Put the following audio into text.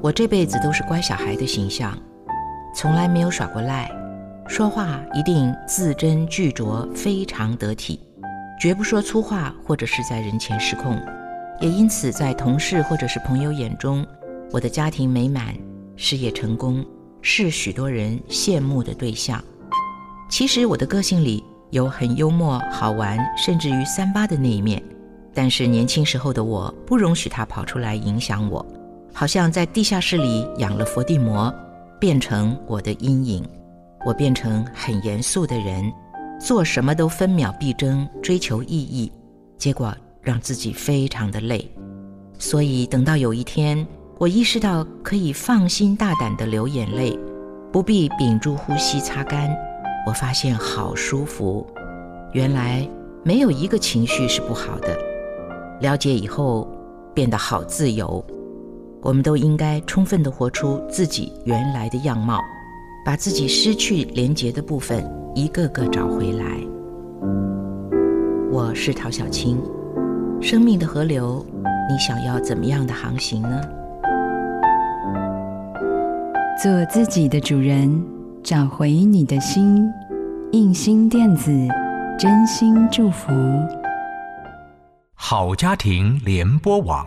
我这辈子都是乖小孩的形象，从来没有耍过赖，说话一定字斟句酌，非常得体，绝不说粗话或者是在人前失控。也因此，在同事或者是朋友眼中，我的家庭美满，事业成功，是许多人羡慕的对象。其实我的个性里有很幽默、好玩，甚至于三八的那一面，但是年轻时候的我不容许它跑出来影响我。好像在地下室里养了伏地魔，变成我的阴影。我变成很严肃的人，做什么都分秒必争，追求意义，结果让自己非常的累。所以等到有一天，我意识到可以放心大胆的流眼泪，不必屏住呼吸擦干，我发现好舒服。原来没有一个情绪是不好的。了解以后，变得好自由。我们都应该充分的活出自己原来的样貌，把自己失去连结的部分一个个找回来。我是陶小青，生命的河流，你想要怎么样的航行呢？做自己的主人，找回你的心。印心电子，真心祝福。好家庭联播网。